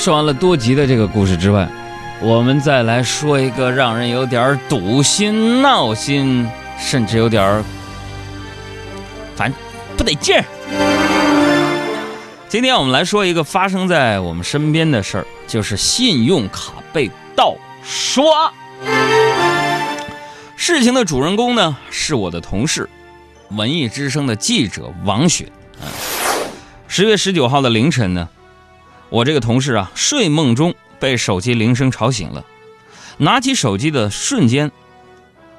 说完了多吉的这个故事之外，我们再来说一个让人有点堵心、闹心，甚至有点烦不得劲儿。今天我们来说一个发生在我们身边的事儿，就是信用卡被盗刷。事情的主人公呢，是我的同事，文艺之声的记者王雪。十月十九号的凌晨呢。我这个同事啊，睡梦中被手机铃声吵醒了，拿起手机的瞬间，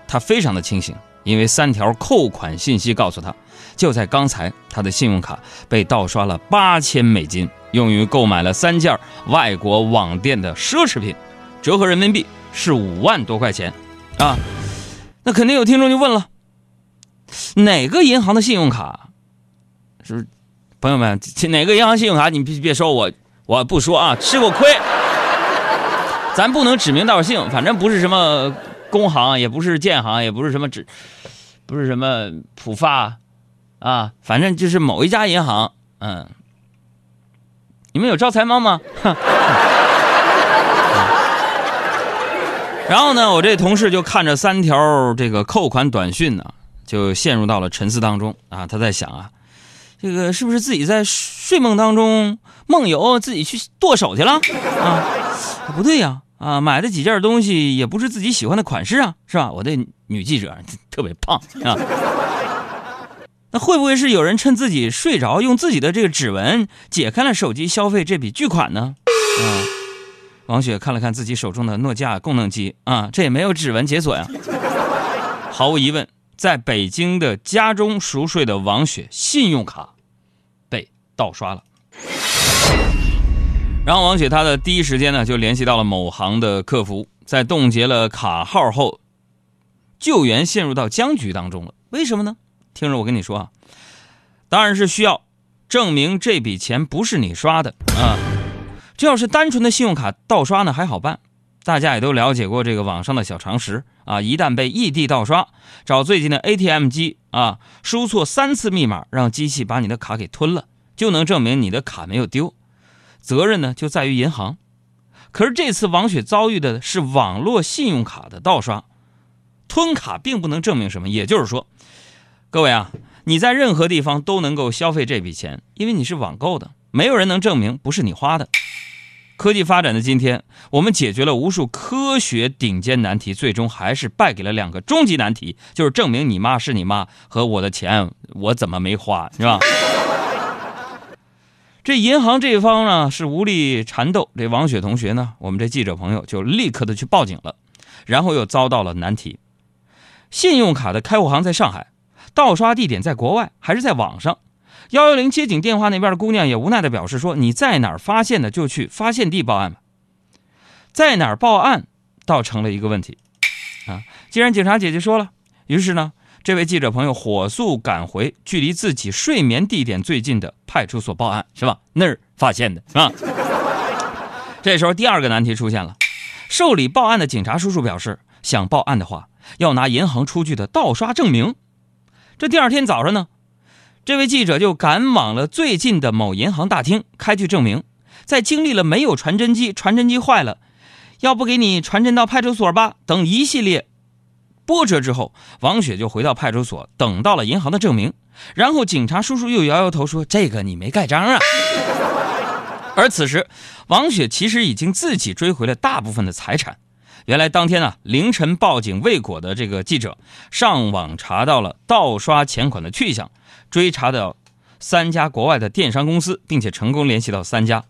他非常的清醒，因为三条扣款信息告诉他，就在刚才，他的信用卡被盗刷了八千美金，用于购买了三件外国网店的奢侈品，折合人民币是五万多块钱，啊，那肯定有听众就问了，哪个银行的信用卡？是朋友们，哪个银行信用卡？你别别说我。我不说啊，吃过亏，咱不能指名道姓，反正不是什么工行，也不是建行，也不是什么指，不是什么浦发，啊，反正就是某一家银行，嗯，你们有招财猫吗？然后呢，我这同事就看着三条这个扣款短讯呢，就陷入到了沉思当中啊，他在想啊。这个是不是自己在睡梦当中梦游，自己去剁手去了啊？不对呀，啊，买的几件东西也不是自己喜欢的款式啊，是吧？我的女记者特别胖啊，那会不会是有人趁自己睡着，用自己的这个指纹解开了手机，消费这笔巨款呢？啊，王雪看了看自己手中的诺基亚功能机啊，这也没有指纹解锁呀。毫无疑问。在北京的家中熟睡的王雪，信用卡被盗刷了。然后王雪她的第一时间呢，就联系到了某行的客服，在冻结了卡号后，救援陷入到僵局当中了。为什么呢？听着我跟你说啊，当然是需要证明这笔钱不是你刷的啊。这要是单纯的信用卡盗刷呢，还好办。大家也都了解过这个网上的小常识啊，一旦被异地盗刷，找最近的 ATM 机啊，输错三次密码，让机器把你的卡给吞了，就能证明你的卡没有丢。责任呢就在于银行。可是这次王雪遭遇的是网络信用卡的盗刷，吞卡并不能证明什么。也就是说，各位啊，你在任何地方都能够消费这笔钱，因为你是网购的，没有人能证明不是你花的。科技发展的今天，我们解决了无数科学顶尖难题，最终还是败给了两个终极难题，就是证明你妈是你妈和我的钱我怎么没花，是吧？这银行这一方呢是无力缠斗，这王雪同学呢，我们这记者朋友就立刻的去报警了，然后又遭到了难题。信用卡的开户行在上海，盗刷地点在国外，还是在网上？幺幺零接警电话那边的姑娘也无奈的表示说：“你在哪儿发现的，就去发现地报案吧。在哪儿报案，倒成了一个问题。啊，既然警察姐姐说了，于是呢，这位记者朋友火速赶回距离自己睡眠地点最近的派出所报案，是吧？那儿发现的，是吧？这时候第二个难题出现了，受理报案的警察叔叔表示，想报案的话，要拿银行出具的盗刷证明。这第二天早上呢？这位记者就赶往了最近的某银行大厅，开具证明。在经历了没有传真机、传真机坏了，要不给你传真到派出所吧等一系列波折之后，王雪就回到派出所，等到了银行的证明。然后警察叔叔又摇摇头说：“这个你没盖章啊。”而此时，王雪其实已经自己追回了大部分的财产。原来当天啊凌晨报警未果的这个记者，上网查到了盗刷钱款的去向。追查到三家国外的电商公司，并且成功联系到三家，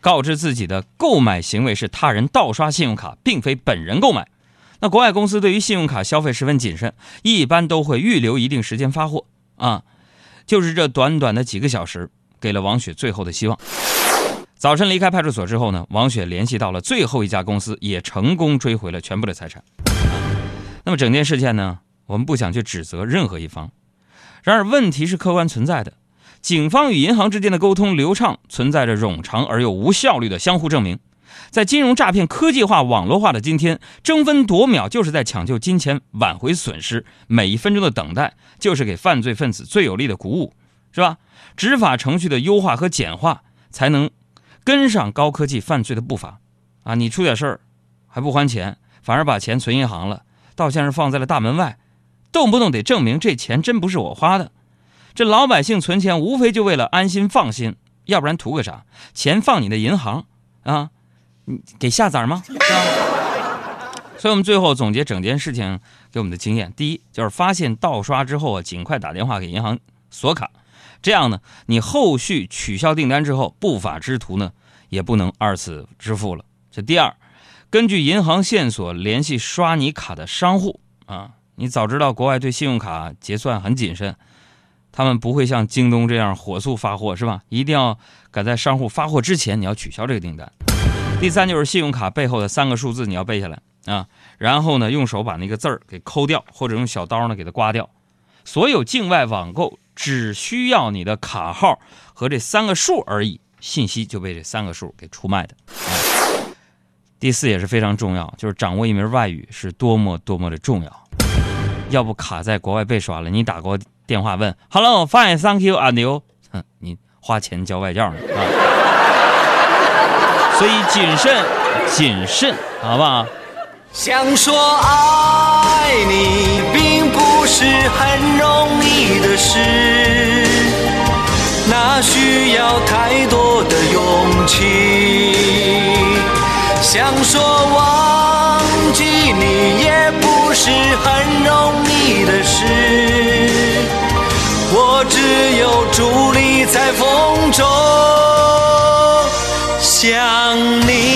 告知自己的购买行为是他人盗刷信用卡，并非本人购买。那国外公司对于信用卡消费十分谨慎，一般都会预留一定时间发货啊。就是这短短的几个小时，给了王雪最后的希望。早晨离开派出所之后呢，王雪联系到了最后一家公司，也成功追回了全部的财产。那么整件事件呢，我们不想去指责任何一方。然而，问题是客观存在的。警方与银行之间的沟通流畅，存在着冗长而又无效率的相互证明。在金融诈骗科技化、网络化的今天，争分夺秒就是在抢救金钱、挽回损失。每一分钟的等待，就是给犯罪分子最有力的鼓舞，是吧？执法程序的优化和简化，才能跟上高科技犯罪的步伐，啊，你出点事儿还不还钱，反而把钱存银行了，倒像是放在了大门外，动不动得证明这钱真不是我花的。这老百姓存钱无非就为了安心放心，要不然图个啥？钱放你的银行啊，给下崽吗？是吧？所以我们最后总结整件事情给我们的经验：第一，就是发现盗刷之后啊，尽快打电话给银行锁卡。这样呢，你后续取消订单之后，不法之徒呢也不能二次支付了。这第二，根据银行线索联系刷你卡的商户啊，你早知道国外对信用卡结算很谨慎，他们不会像京东这样火速发货，是吧？一定要赶在商户发货之前，你要取消这个订单。第三就是信用卡背后的三个数字你要背下来啊，然后呢用手把那个字儿给抠掉，或者用小刀呢给它刮掉。所有境外网购。只需要你的卡号和这三个数而已，信息就被这三个数给出卖的。第四也是非常重要，就是掌握一门外语是多么多么的重要。要不卡在国外被刷了，你打过电话问 “Hello, fine, thank you, and you”，哼，你花钱交外教呢啊！所以谨慎，谨慎，好不好？想说爱你，并不是很容易的事，那需要太多的勇气。想说忘记你，也不是很容易的事，想你。